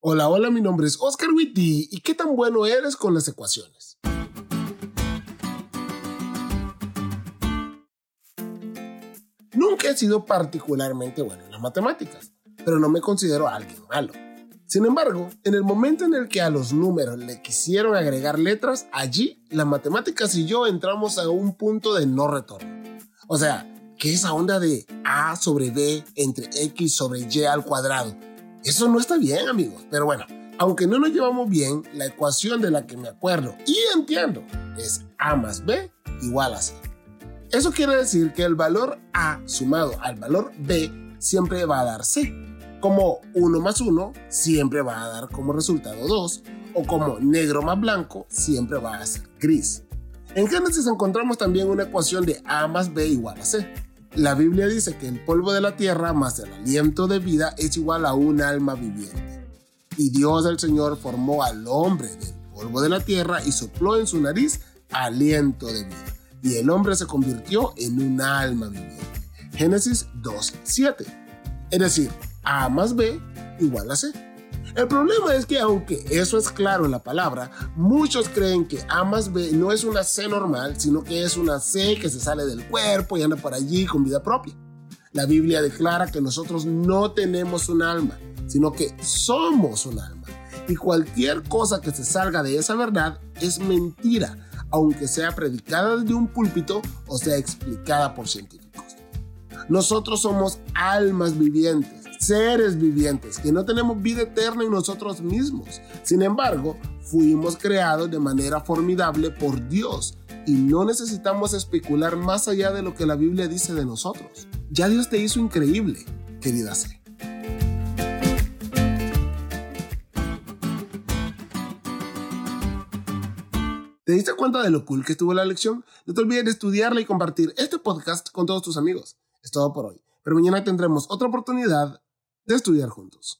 Hola, hola, mi nombre es Oscar Witty y qué tan bueno eres con las ecuaciones. Nunca he sido particularmente bueno en las matemáticas, pero no me considero alguien malo. Sin embargo, en el momento en el que a los números le quisieron agregar letras, allí las matemáticas y yo entramos a un punto de no retorno. O sea, que esa onda de A sobre B entre X sobre Y al cuadrado eso no está bien, amigos. Pero bueno, aunque no nos llevamos bien, la ecuación de la que me acuerdo y entiendo es A más B igual a C. Eso quiere decir que el valor A sumado al valor B siempre va a dar C. Como 1 más 1 siempre va a dar como resultado 2. O como negro más blanco siempre va a ser gris. En Génesis encontramos también una ecuación de A más B igual a C. La Biblia dice que el polvo de la tierra más el aliento de vida es igual a un alma viviente. Y Dios el Señor formó al hombre del polvo de la tierra y sopló en su nariz aliento de vida. Y el hombre se convirtió en un alma viviente. Génesis 2.7. Es decir, A más B igual a C. El problema es que aunque eso es claro en la palabra, muchos creen que A más B no es una C normal, sino que es una C que se sale del cuerpo y anda por allí con vida propia. La Biblia declara que nosotros no tenemos un alma, sino que somos un alma. Y cualquier cosa que se salga de esa verdad es mentira, aunque sea predicada desde un púlpito o sea explicada por científicos. Nosotros somos almas vivientes seres vivientes, que no tenemos vida eterna en nosotros mismos. Sin embargo, fuimos creados de manera formidable por Dios y no necesitamos especular más allá de lo que la Biblia dice de nosotros. Ya Dios te hizo increíble, querida C. ¿Te diste cuenta de lo cool que estuvo la lección? No te olvides de estudiarla y compartir este podcast con todos tus amigos. Es todo por hoy, pero mañana tendremos otra oportunidad de estudiar juntos.